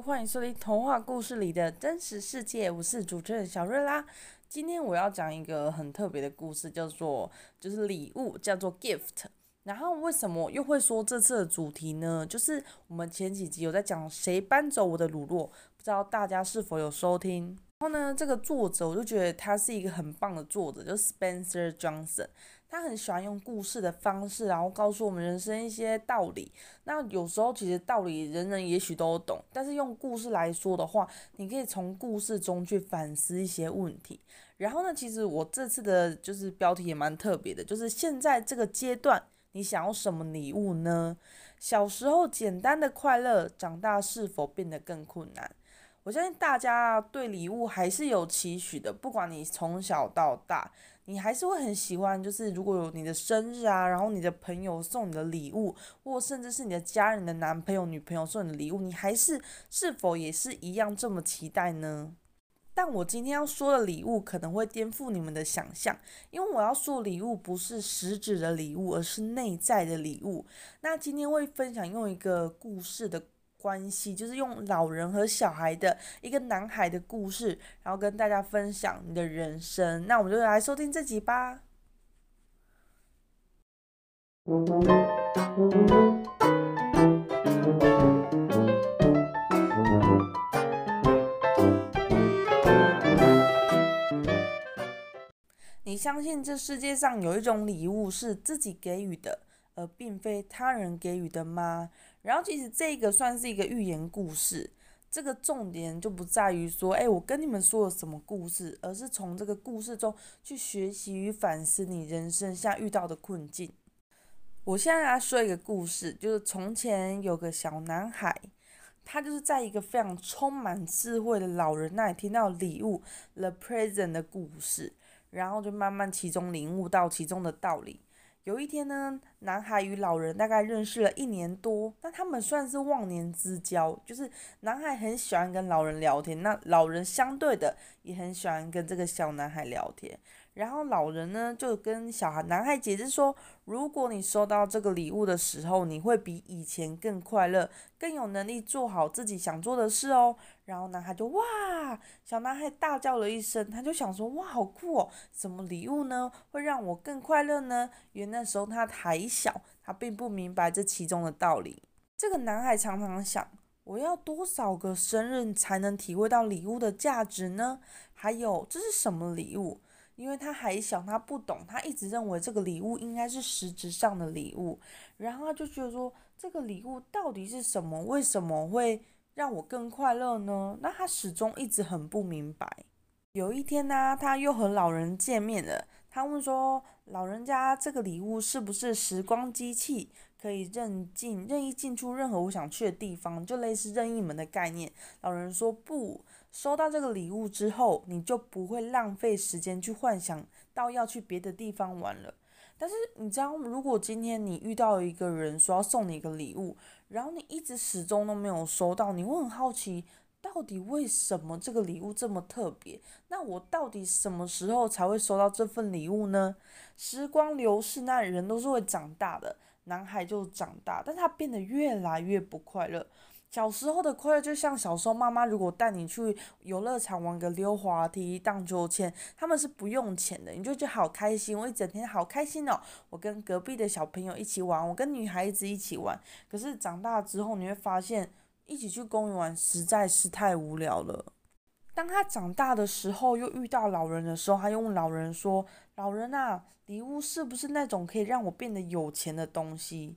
欢迎收听童话故事里的真实世界，我是主持人小瑞啦。今天我要讲一个很特别的故事，叫做就是礼物，叫做 gift。然后为什么又会说这次的主题呢？就是我们前几集有在讲谁搬走我的乳酪，不知道大家是否有收听？然后呢，这个作者我就觉得他是一个很棒的作者，就是 Spencer Johnson。他很喜欢用故事的方式，然后告诉我们人生一些道理。那有时候其实道理人人也许都懂，但是用故事来说的话，你可以从故事中去反思一些问题。然后呢，其实我这次的就是标题也蛮特别的，就是现在这个阶段，你想要什么礼物呢？小时候简单的快乐，长大是否变得更困难？我相信大家对礼物还是有期许的，不管你从小到大。你还是会很喜欢，就是如果有你的生日啊，然后你的朋友送你的礼物，或甚至是你的家人的男朋友、女朋友送你的礼物，你还是是否也是一样这么期待呢？但我今天要说的礼物可能会颠覆你们的想象，因为我要说礼物不是实质的礼物，而是内在的礼物。那今天会分享用一个故事的。关系就是用老人和小孩的一个男孩的故事，然后跟大家分享你的人生。那我们就来收听这集吧。你相信这世界上有一种礼物是自己给予的，而并非他人给予的吗？然后其实这个算是一个寓言故事，这个重点就不在于说，哎，我跟你们说了什么故事，而是从这个故事中去学习与反思你人生下遇到的困境。我现在来说一个故事，就是从前有个小男孩，他就是在一个非常充满智慧的老人那里听到礼物 The Present 的故事，然后就慢慢其中领悟到其中的道理。有一天呢，男孩与老人大概认识了一年多，那他们算是忘年之交，就是男孩很喜欢跟老人聊天，那老人相对的也很喜欢跟这个小男孩聊天。然后老人呢就跟小孩男孩解释说，如果你收到这个礼物的时候，你会比以前更快乐，更有能力做好自己想做的事哦。然后男孩就哇，小男孩大叫了一声，他就想说哇，好酷哦，什么礼物呢会让我更快乐呢？因为那时候他还小，他并不明白这其中的道理。这个男孩常常想，我要多少个生日才能体会到礼物的价值呢？还有这是什么礼物？因为他还小，他不懂，他一直认为这个礼物应该是实质上的礼物，然后他就觉得说，这个礼物到底是什么？为什么会让我更快乐呢？那他始终一直很不明白。有一天呢、他又和老人见面了，他问说，老人家，这个礼物是不是时光机器，可以任进任意进出任何我想去的地方，就类似任意门的概念？老人说不。收到这个礼物之后，你就不会浪费时间去幻想到要去别的地方玩了。但是你知道，如果今天你遇到一个人说要送你一个礼物，然后你一直始终都没有收到，你会很好奇，到底为什么这个礼物这么特别？那我到底什么时候才会收到这份礼物呢？时光流逝，那人都是会长大的，男孩就长大，但他变得越来越不快乐。小时候的快乐就像小时候妈妈如果带你去游乐场玩个溜滑梯、荡秋千，他们是不用钱的，你就觉得好开心，我一整天好开心哦。我跟隔壁的小朋友一起玩，我跟女孩子一起玩。可是长大之后你会发现，一起去公园玩实在是太无聊了。当他长大的时候，又遇到老人的时候，他又问老人说：“老人啊，礼物是不是那种可以让我变得有钱的东西？”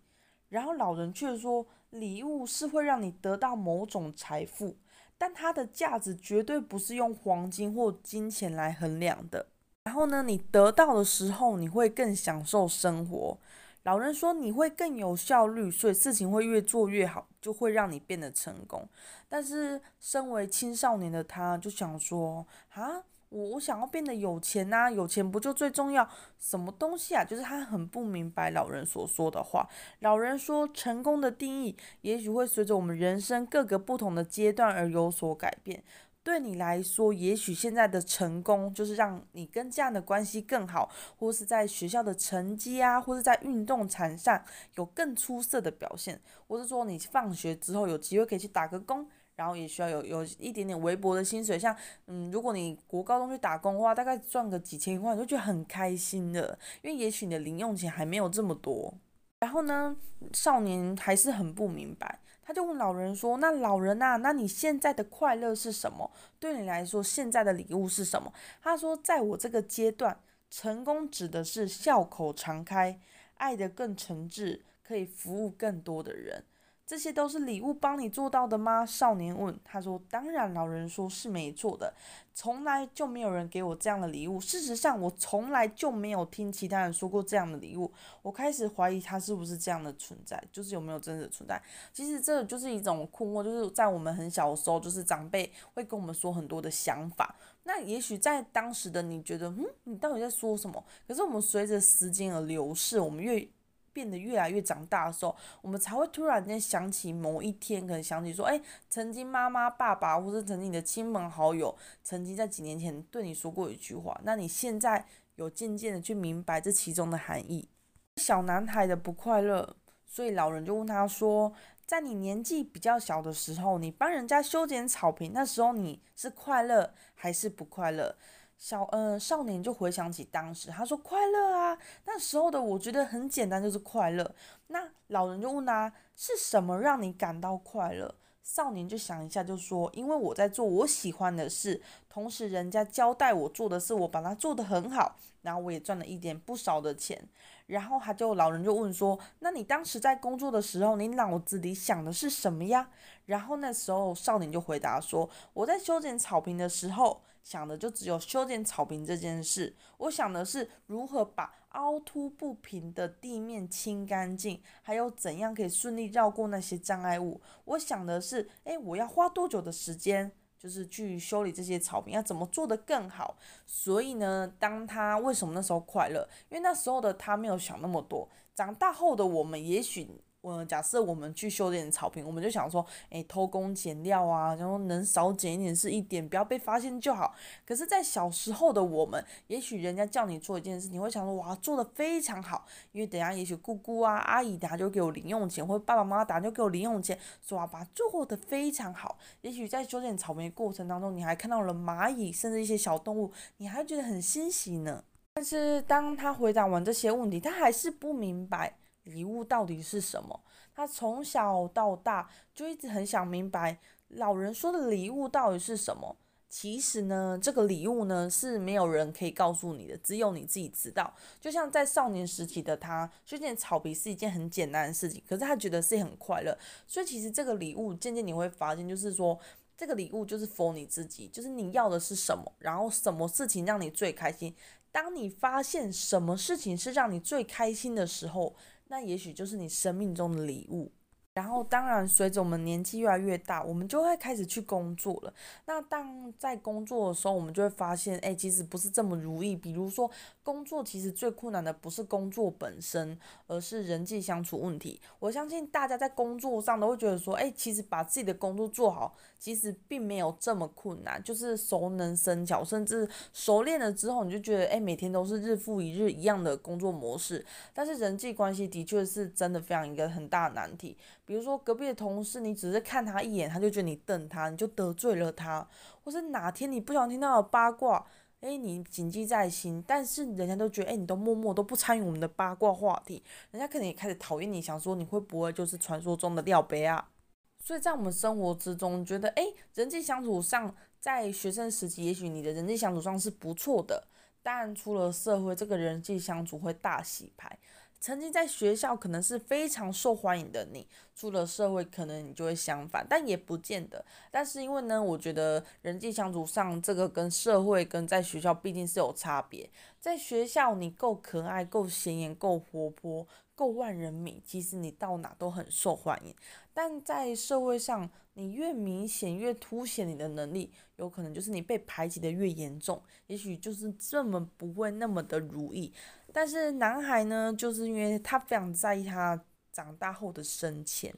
然后老人却说。礼物是会让你得到某种财富，但它的价值绝对不是用黄金或金钱来衡量的。然后呢，你得到的时候，你会更享受生活。老人说你会更有效率，所以事情会越做越好，就会让你变得成功。但是身为青少年的他，就想说啊。我我想要变得有钱呐，有钱不就最重要？什么东西啊？就是他很不明白老人所说的话。老人说，成功的定义也许会随着我们人生各个不同的阶段而有所改变。对你来说，也许现在的成功就是让你跟这样的关系更好，或是在学校的成绩啊，或是在运动场上有更出色的表现，或是说你放学之后有机会可以去打个工。然后也需要有有一点点微薄的薪水，像嗯，如果你国高中去打工的话，大概赚个几千块，你就觉得很开心的，因为也许你的零用钱还没有这么多。然后呢，少年还是很不明白，他就问老人说：“那老人呐，那你现在的快乐是什么？对你来说，现在的礼物是什么？”他说：“在我这个阶段，成功指的是笑口常开，爱得更诚挚，可以服务更多的人。”这些都是礼物帮你做到的吗？少年问。他说：“当然。”老人说：“是没错的，从来就没有人给我这样的礼物。事实上，我从来就没有听其他人说过这样的礼物。我开始怀疑他是不是这样的存在，就是有没有真的存在。其实这就是一种困惑，就是在我们很小的时候，就是长辈会跟我们说很多的想法。那也许在当时的你觉得，嗯，你到底在说什么？可是我们随着时间而流逝，我们越……变得越来越长大的时候，我们才会突然间想起某一天，可能想起说，哎，曾经妈妈、爸爸，或是曾经你的亲朋好友，曾经在几年前对你说过一句话，那你现在有渐渐的去明白这其中的含义。小男孩的不快乐，所以老人就问他说，在你年纪比较小的时候，你帮人家修剪草坪，那时候你是快乐还是不快乐？小呃少年就回想起当时，他说快乐啊，那时候的我觉得很简单，就是快乐。那老人就问他，是什么让你感到快乐？少年就想一下，就说因为我在做我喜欢的事，同时人家交代我做的事，我把它做得很好，然后我也赚了一点不少的钱。然后他就老人就问说，那你当时在工作的时候，你脑子里想的是什么呀？然后那时候少年就回答说，我在修剪草坪的时候。想的就只有修剪草坪这件事，我想的是如何把凹凸不平的地面清干净，还有怎样可以顺利绕过那些障碍物。我想的是，诶，我要花多久的时间，就是去修理这些草坪，要怎么做得更好。所以呢，当他为什么那时候快乐？因为那时候的他没有想那么多。长大后的我们，也许。我假设我们去修剪草坪，我们就想说，诶、偷工减料啊，然后能少剪一点是一点，不要被发现就好。可是，在小时候的我们，也许人家叫你做一件事，你会想说，哇，做得非常好，因为等下也许姑姑啊、阿姨等下就给我零用钱，或者爸爸妈妈等下就给我零用钱，说啊，把做得非常好。也许在修剪草坪的过程当中，你还看到了蚂蚁，甚至一些小动物，你还觉得很欣喜呢。但是，当他回答完这些问题，他还是不明白。礼物到底是什么？他从小到大就一直很想明白，老人说的礼物到底是什么。其实呢，这个礼物呢是没有人可以告诉你的，只有你自己知道。就像在少年时期的他，修剪草皮是一件很简单的事情，可是他觉得是很快乐。所以其实这个礼物渐渐你会发现，就是说这个礼物就是 for 你自己，就是你要的是什么，然后什么事情让你最开心。当你发现什么事情是让你最开心的时候，那也许就是你生命中的礼物。然后，当然，随着我们年纪越来越大，我们就会开始去工作了。那当在工作的时候，我们就会发现，哎，其实不是这么如意。比如说，工作其实最困难的不是工作本身，而是人际相处问题。我相信大家在工作上都会觉得说，哎，其实把自己的工作做好，其实并没有这么困难，就是熟能生巧，甚至熟练了之后，你就觉得，哎，每天都是日复一日一样的工作模式。但是人际关系的确是真的非常一个很大的难题。比如说隔壁的同事，你只是看他一眼，他就觉得你瞪他，你就得罪了他；或是哪天你不想听到的八卦，诶，你谨记在心，但是人家都觉得，诶，你都默默都不参与我们的八卦话题，人家可能也开始讨厌你，想说你会不会就是传说中的廖杯啊？所以在我们生活之中，觉得，诶，人际相处上，在学生时期，也许你的人际相处上是不错的，但出了社会，这个人际相处会大洗牌。曾经在学校可能是非常受欢迎的你，出了社会可能你就会相反，但也不见得。但是因为呢，我觉得人际相处上这个跟社会跟在学校毕竟是有差别。在学校你够可爱、够显眼、够活泼、够万人迷，其实你到哪都很受欢迎。但在社会上，你越明显、越凸显你的能力，有可能就是你被排挤的越严重，也许就是这么不会那么的如意。但是男孩呢，就是因为他非常在意他长大后的升迁，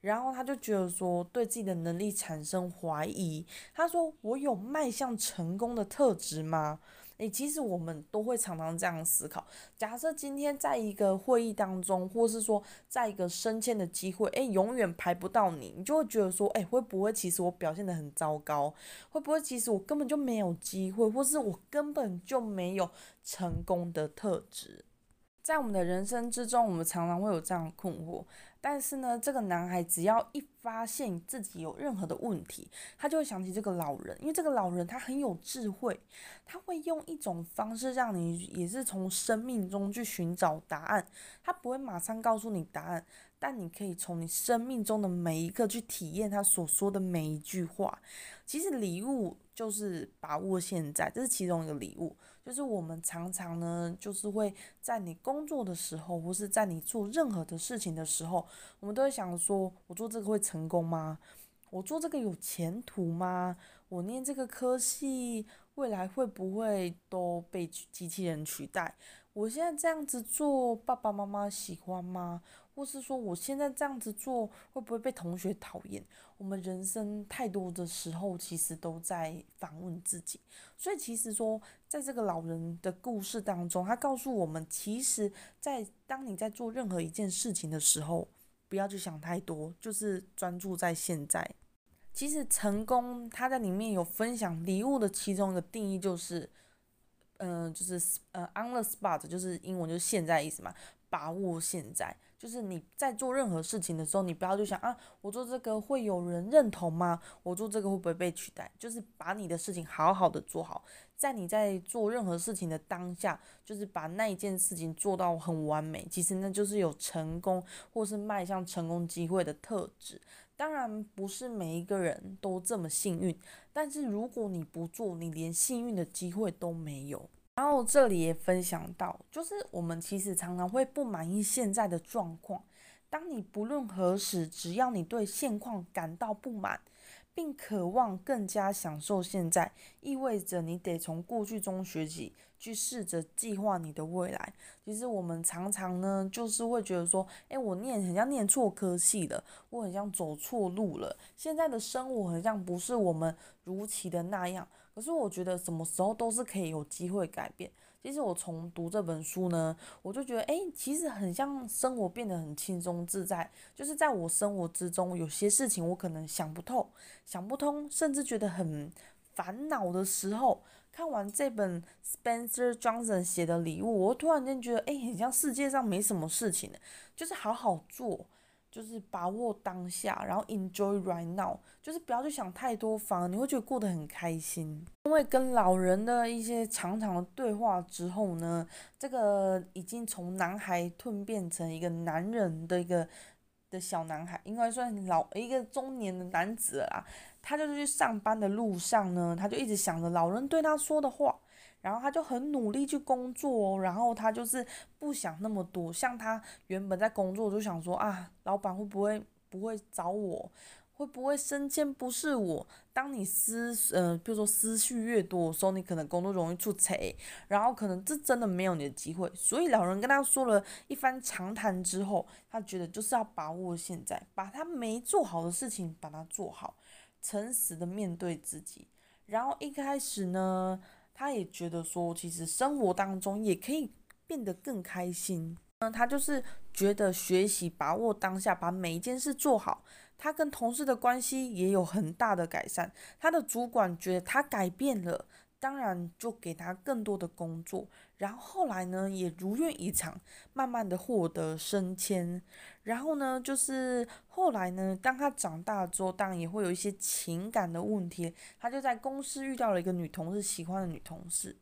然后他就觉得说对自己的能力产生怀疑。他说：“我有迈向成功的特质吗？”诶，其实我们都会常常这样思考。假设今天在一个会议当中，或是说在一个升迁的机会，诶，永远排不到你，你就会觉得说，诶，会不会其实我表现得很糟糕？会不会其实我根本就没有机会，或是我根本就没有成功的特质？在我们的人生之中，我们常常会有这样的困惑。但是呢，这个男孩只要一发现自己有任何的问题，他就会想起这个老人，因为这个老人他很有智慧，他会用一种方式让你也是从生命中去寻找答案。他不会马上告诉你答案，但你可以从你生命中的每一刻去体验他所说的每一句话。其实礼物就是把握现在，这是其中一个礼物。就是我们常常呢，就是会在你工作的时候，或是在你做任何的事情的时候，我们都会想说：我做这个会成功吗？我做这个有前途吗？我念这个科系，未来会不会都被机器人取代？我现在这样子做，爸爸妈妈喜欢吗？或是说我现在这样子做会不会被同学讨厌？我们人生太多的时候，其实都在反问自己。所以其实说，在这个老人的故事当中，他告诉我们，其实，在当你在做任何一件事情的时候，不要去想太多，就是专注在现在。其实成功，他在里面有分享礼物的其中一个定义，就是，嗯、就是呃，on the spot，就是英文就是现在意思嘛，把握现在。就是你在做任何事情的时候，你不要去想啊，我做这个会有人认同吗？我做这个会不会被取代？就是把你的事情好好的做好，在你在做任何事情的当下，就是把那一件事情做到很完美。其实那就是有成功或是迈向成功机会的特质。当然不是每一个人都这么幸运，但是如果你不做，你连幸运的机会都没有。然后这里也分享到，就是我们其实常常会不满意现在的状况。当你不论何时，只要你对现况感到不满，并渴望更加享受现在，意味着你得从过去中学习，去试着计划你的未来。其实我们常常呢，就是会觉得说，诶，我念很像念错科系了，我很像走错路了。现在的生活很像不是我们如期的那样。可是我觉得什么时候都是可以有机会改变。其实我从读这本书呢，我就觉得，诶，其实很像生活变得很轻松自在。就是在我生活之中，有些事情我可能想不透、想不通，甚至觉得很烦恼的时候，看完这本 Spencer Johnson 写的礼物，我突然间觉得，诶，很像世界上没什么事情，就是好好做。就是把握当下，然后 enjoy right now，就是不要去想太多，反而你会觉得过得很开心。因为跟老人的一些长长的对话之后呢，这个已经从男孩蜕变成一个男人的一个的小男孩，应该算老一个中年的男子了啦。他就是去上班的路上呢，他就一直想着老人对他说的话。然后他就很努力去工作哦，然后他就是不想那么多。像他原本在工作就想说啊，老板会不会不会找我，会不会升迁不是我？当你思呃，比如说思绪越多的时候，你可能工作容易出错，然后可能这真的没有你的机会。所以老人跟他说了一番长谈之后，他觉得就是要把握现在，把他没做好的事情把它做好，诚实的面对自己。然后一开始呢。他也觉得说，其实生活当中也可以变得更开心。那，他就是觉得学习把握当下，把每一件事做好。他跟同事的关系也有很大的改善。他的主管觉得他改变了。当然，就给他更多的工作，然后后来呢，也如愿以偿，慢慢的获得升迁。然后呢，就是后来呢，当他长大之后，当然也会有一些情感的问题。他就在公司遇到了一个女同事，喜欢的女同事。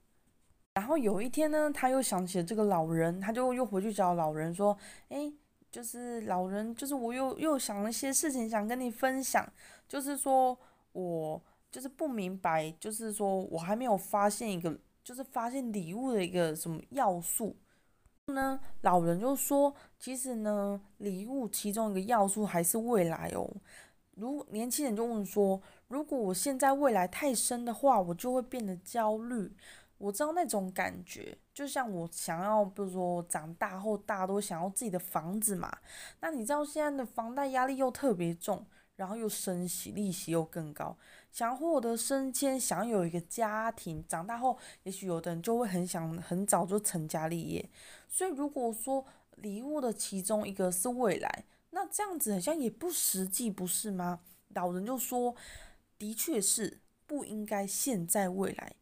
然后有一天呢，他又想起了这个老人，他就又回去找老人说：“诶，就是老人，就是我又又想了一些事情想跟你分享，就是说我。”就是不明白，就是说我还没有发现一个，就是发现礼物的一个什么要素呢？老人就说，其实呢，礼物其中一个要素还是未来哦。如年轻人就问说，如果我现在未来太深的话，我就会变得焦虑。我知道那种感觉，就像我想要，比如说长大后大家都想要自己的房子嘛。那你知道现在的房贷压力又特别重。然后又升息，利息又更高，想获得升迁，想有一个家庭，长大后，也许有的人就会很想很早就成家立业。所以如果说礼物的其中一个是未来，那这样子好像也不实际，不是吗？老人就说，的确是不应该现在未来。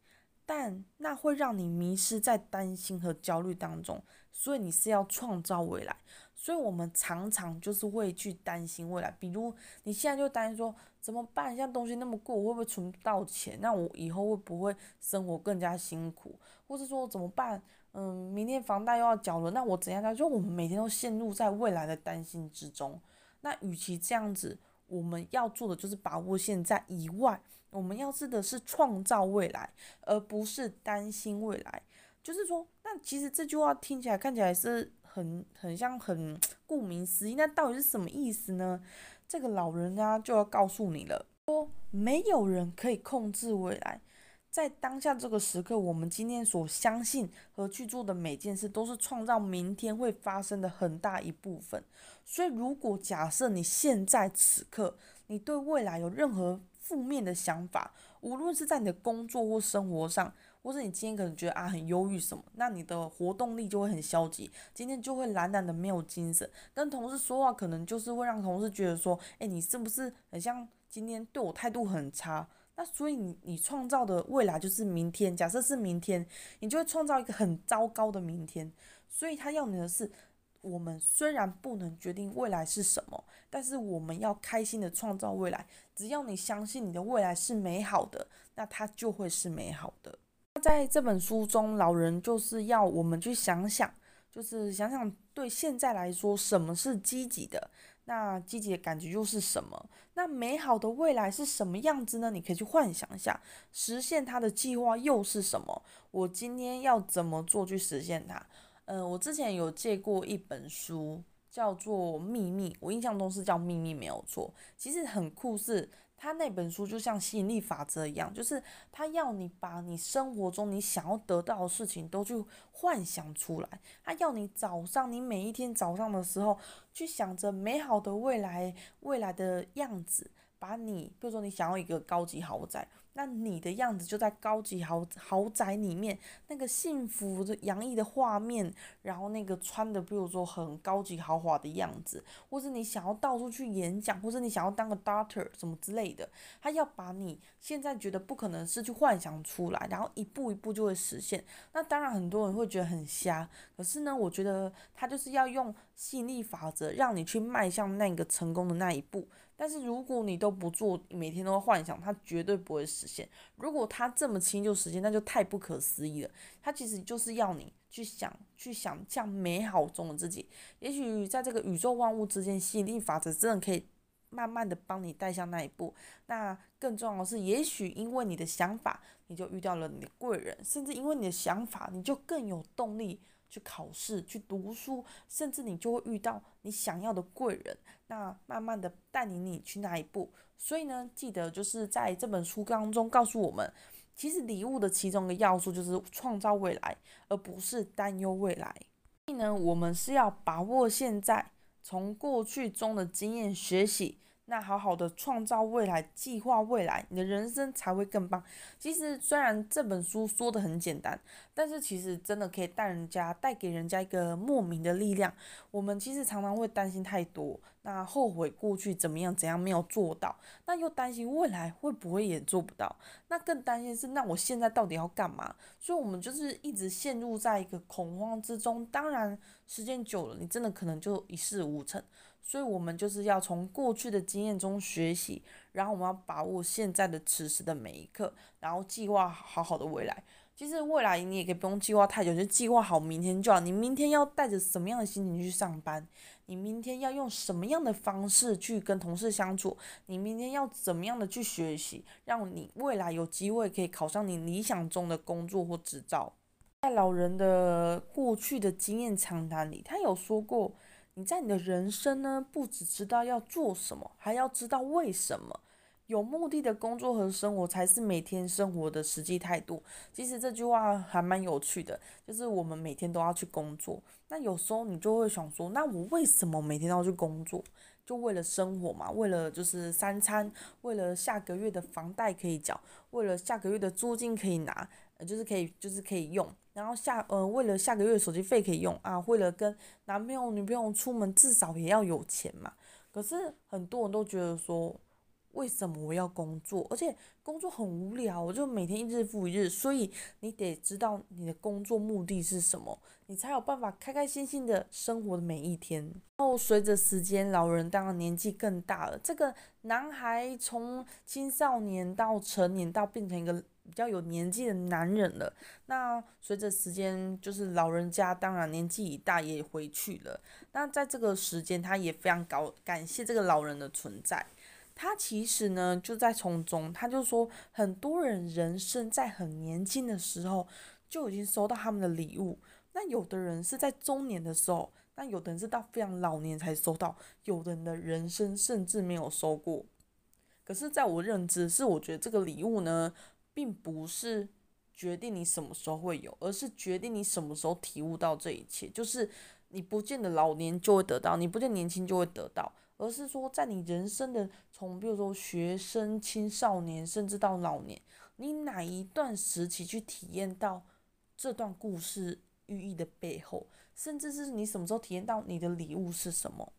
但那会让你迷失在担心和焦虑当中，所以你是要创造未来。所以我们常常就是会去担心未来，比如你现在就担心说怎么办？现在东西那么贵，我会不会存不到钱？那我以后会不会生活更加辛苦？或者说怎么办？嗯，明天房贷又要缴了，那我怎样？就我们每天都陷入在未来的担心之中。那与其这样子，我们要做的就是把握现在以外。我们要试的是创造未来，而不是担心未来。就是说，那其实这句话听起来、看起来是很、很像、很 顾名思义。那到底是什么意思呢？这个老人家就要告诉你了：说没有人可以控制未来，在当下这个时刻，我们今天所相信和去做的每件事，都是创造明天会发生的很大一部分。所以，如果假设你现在此刻，你对未来有任何负面的想法，无论是在你的工作或生活上，或是你今天可能觉得啊很忧郁什么，那你的活动力就会很消极，今天就会懒懒的没有精神，跟同事说话可能就是会让同事觉得说，诶，你是不是很像今天对我态度很差？那所以你你创造的未来就是明天，假设是明天，你就会创造一个很糟糕的明天。所以他要你的是。我们虽然不能决定未来是什么，但是我们要开心的创造未来。只要你相信你的未来是美好的，那它就会是美好的。在这本书中，老人就是要我们去想想，就是想想对现在来说什么是积极的，那积极的感觉又是什么？那美好的未来是什么样子呢？你可以去幻想一下，实现它的计划又是什么？我今天要怎么做去实现它？嗯、呃，我之前有借过一本书，叫做《秘密》，我印象中是叫《秘密》没有错。其实很酷，是他那本书就像吸引力法则一样，就是他要你把你生活中你想要得到的事情都去幻想出来。他要你早上，你每一天早上的时候，去想着美好的未来，未来的样子，把你，比如说你想要一个高级豪宅。那你的样子就在高级豪豪宅里面，那个幸福的洋溢的画面，然后那个穿的比如说很高级豪华的样子，或是你想要到处去演讲，或是你想要当个 doctor 什么之类的，他要把你现在觉得不可能是去幻想出来，然后一步一步就会实现。那当然很多人会觉得很瞎，可是呢，我觉得他就是要用吸引力法则让你去迈向那个成功的那一步。但是如果你都不做，每天都幻想，它绝对不会实现。如果它这么轻就实现，那就太不可思议了。它其实就是要你去想，去想象美好中的自己。也许在这个宇宙万物之间，吸引力法则真的可以慢慢的帮你带向那一步。那更重要的是，也许因为你的想法，你就遇到了你的贵人，甚至因为你的想法，你就更有动力。去考试，去读书，甚至你就会遇到你想要的贵人，那慢慢的带领你去那一步。所以呢，记得就是在这本书当中告诉我们，其实礼物的其中一个要素就是创造未来，而不是担忧未来。所以呢，我们是要把握现在，从过去中的经验学习。那好好的创造未来，计划未来，你的人生才会更棒。其实虽然这本书说的很简单，但是其实真的可以带人家带给人家一个莫名的力量。我们其实常常会担心太多，那后悔过去怎么样怎样没有做到，那又担心未来会不会也做不到，那更担心是那我现在到底要干嘛？所以我们就是一直陷入在一个恐慌之中。当然时间久了，你真的可能就一事无成。所以，我们就是要从过去的经验中学习，然后我们要把握现在的此时的每一刻，然后计划好好的未来。其实未来你也可以不用计划太久，就计划好明天就好。你明天要带着什么样的心情去上班？你明天要用什么样的方式去跟同事相处？你明天要怎么样的去学习，让你未来有机会可以考上你理想中的工作或执照？在老人的过去的经验长谈里，他有说过。你在你的人生呢，不只知道要做什么，还要知道为什么。有目的的工作和生活才是每天生活的实际态度。其实这句话还蛮有趣的，就是我们每天都要去工作。那有时候你就会想说，那我为什么每天都要去工作？就为了生活嘛，为了就是三餐，为了下个月的房贷可以缴，为了下个月的租金可以拿，呃，就是可以就是可以用，然后下呃为了下个月手机费可以用啊，为了跟男朋友女朋友出门至少也要有钱嘛。可是很多人都觉得说，为什么我要工作？而且工作很无聊，我就每天一日复一日。所以你得知道你的工作目的是什么，你才有办法开开心心的生活的每一天。然后随着时间，老人当然年纪更大了。这个男孩从青少年到成年，到变成一个比较有年纪的男人了。那随着时间，就是老人家当然年纪已大，也回去了。那在这个时间，他也非常高感谢这个老人的存在。他其实呢，就在从中，他就说，很多人人生在很年轻的时候就已经收到他们的礼物，那有的人是在中年的时候，那有的人是到非常老年才收到，有的人的人生甚至没有收过。可是，在我认知是，我觉得这个礼物呢，并不是决定你什么时候会有，而是决定你什么时候体悟到这一切。就是你不见得老年就会得到，你不见得年轻就会得到。而是说，在你人生的从，比如说学生、青少年，甚至到老年，你哪一段时期去体验到这段故事寓意的背后，甚至是你什么时候体验到你的礼物是什么？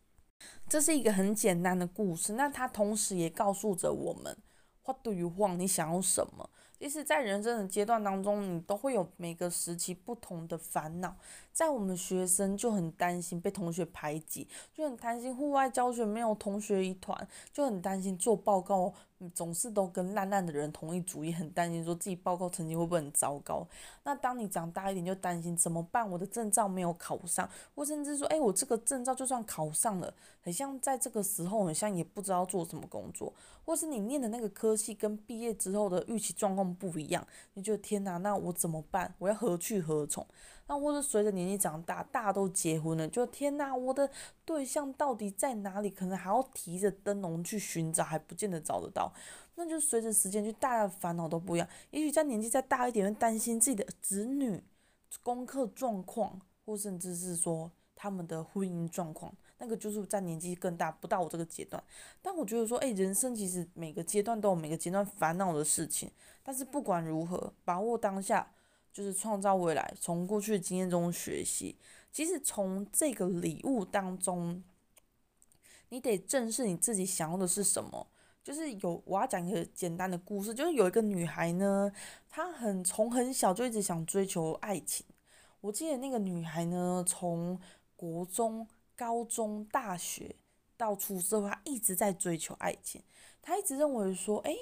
这是一个很简单的故事，那它同时也告诉着我们：What do you want？你想要什么？其实，在人生的阶段当中，你都会有每个时期不同的烦恼。在我们学生就很担心被同学排挤，就很担心户外教学没有同学一团，就很担心做报告。总是都跟烂烂的人同一组，也很担心说自己报告成绩会不会很糟糕。那当你长大一点，就担心怎么办？我的证照没有考上，或甚至说，哎，我这个证照就算考上了，很像在这个时候，很像也不知道做什么工作，或是你念的那个科系跟毕业之后的预期状况不一样，你觉得天哪，那我怎么办？我要何去何从？那或者随着年纪长大，大家都结婚了，就天哪，我的对象到底在哪里？可能还要提着灯笼去寻找，还不见得找得到。那就随着时间，就大家的烦恼都不一样。也许在年纪再大一点，会担心自己的子女功课状况，或甚至是说他们的婚姻状况。那个就是在年纪更大，不到我这个阶段。但我觉得说，诶，人生其实每个阶段都有每个阶段烦恼的事情。但是不管如何，把握当下。就是创造未来，从过去的经验中学习。其实从这个礼物当中，你得正视你自己想要的是什么。就是有我要讲一个简单的故事，就是有一个女孩呢，她很从很小就一直想追求爱情。我记得那个女孩呢，从国中、高中、大学到出社会，她一直在追求爱情。她一直认为说，诶……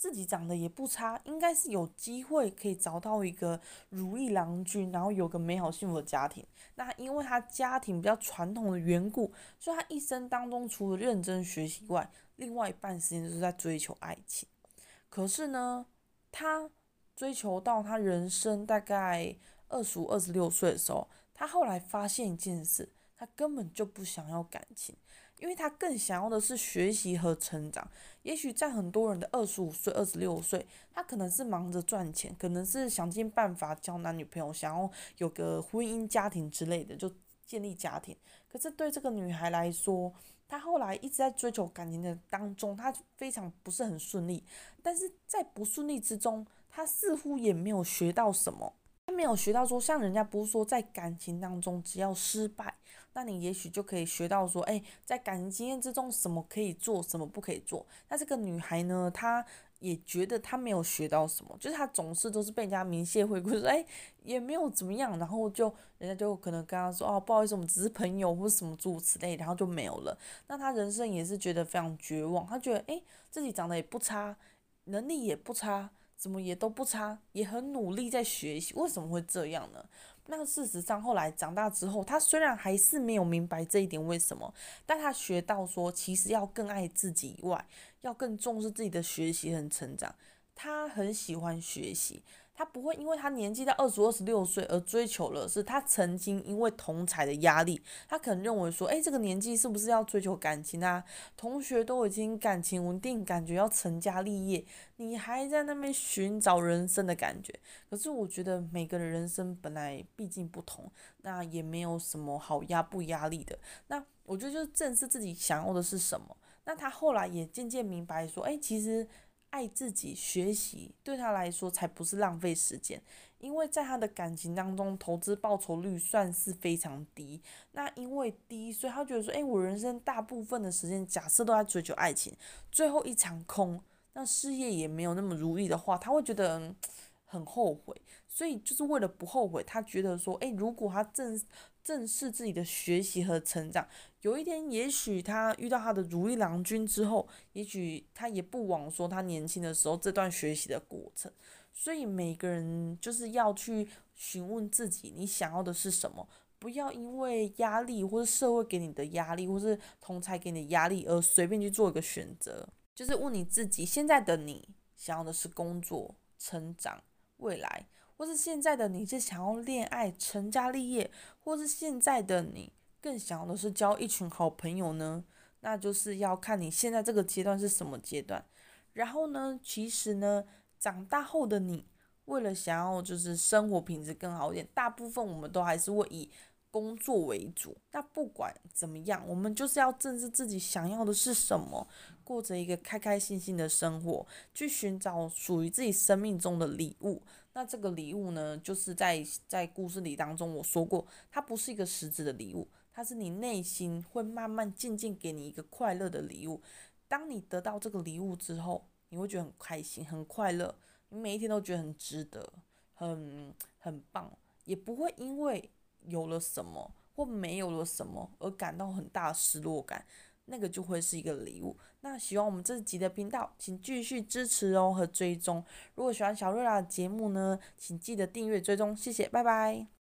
自己长得也不差，应该是有机会可以找到一个如意郎君，然后有个美好幸福的家庭。那因为他家庭比较传统的缘故，所以他一生当中除了认真学习外，另外一半时间就是在追求爱情。可是呢，他追求到他人生大概二十五、二十六岁的时候，他后来发现一件事，他根本就不想要感情。因为他更想要的是学习和成长。也许在很多人的二十五岁、二十六岁，他可能是忙着赚钱，可能是想尽办法交男女朋友，想要有个婚姻家庭之类的，就建立家庭。可是对这个女孩来说，她后来一直在追求感情的当中，她非常不是很顺利。但是在不顺利之中，她似乎也没有学到什么。她没有学到说，像人家不是说在感情当中，只要失败。那你也许就可以学到说，哎，在感情经验之中，什么可以做，什么不可以做。那这个女孩呢，她也觉得她没有学到什么，就是她总是都是被人家明谢回馈，说，哎，也没有怎么样，然后就人家就可能跟她说，哦，不好意思，我们只是朋友或者什么诸如此类，然后就没有了。那她人生也是觉得非常绝望，她觉得，哎，自己长得也不差，能力也不差，怎么也都不差，也很努力在学习，为什么会这样呢？那事实上，后来长大之后，他虽然还是没有明白这一点为什么，但他学到说，其实要更爱自己以外，要更重视自己的学习和成长。他很喜欢学习，他不会因为他年纪在二十五、二十六岁而追求了，是他曾经因为同才的压力，他可能认为说，诶，这个年纪是不是要追求感情啊？同学都已经感情稳定，感觉要成家立业，你还在那边寻找人生的感觉。可是我觉得每个人人生本来毕竟不同，那也没有什么好压不压力的。那我觉得就是正视自己想要的是什么。那他后来也渐渐明白说，诶，其实。爱自己，学习对他来说才不是浪费时间，因为在他的感情当中，投资报酬率算是非常低。那因为低，所以他觉得说，诶，我人生大部分的时间，假设都在追求爱情，最后一场空，那事业也没有那么如意的话，他会觉得很后悔。所以就是为了不后悔，他觉得说，诶，如果他正正视自己的学习和成长。有一天，也许他遇到他的如意郎君之后，也许他也不枉说他年轻的时候这段学习的过程。所以每个人就是要去询问自己，你想要的是什么？不要因为压力，或是社会给你的压力，或是同才给你的压力而随便去做一个选择。就是问你自己，现在的你想要的是工作、成长、未来，或是现在的你是想要恋爱、成家立业，或是现在的你。更想要的是交一群好朋友呢，那就是要看你现在这个阶段是什么阶段。然后呢，其实呢，长大后的你，为了想要就是生活品质更好一点，大部分我们都还是会以工作为主。那不管怎么样，我们就是要正视自己想要的是什么，过着一个开开心心的生活，去寻找属于自己生命中的礼物。那这个礼物呢，就是在在故事里当中我说过，它不是一个实质的礼物。它是你内心会慢慢渐渐给你一个快乐的礼物。当你得到这个礼物之后，你会觉得很开心、很快乐，你每一天都觉得很值得、很很棒，也不会因为有了什么或没有了什么而感到很大失落感。那个就会是一个礼物。那喜欢我们这集的频道，请继续支持哦和追踪。如果喜欢小瑞拉的节目呢，请记得订阅追踪，谢谢，拜拜。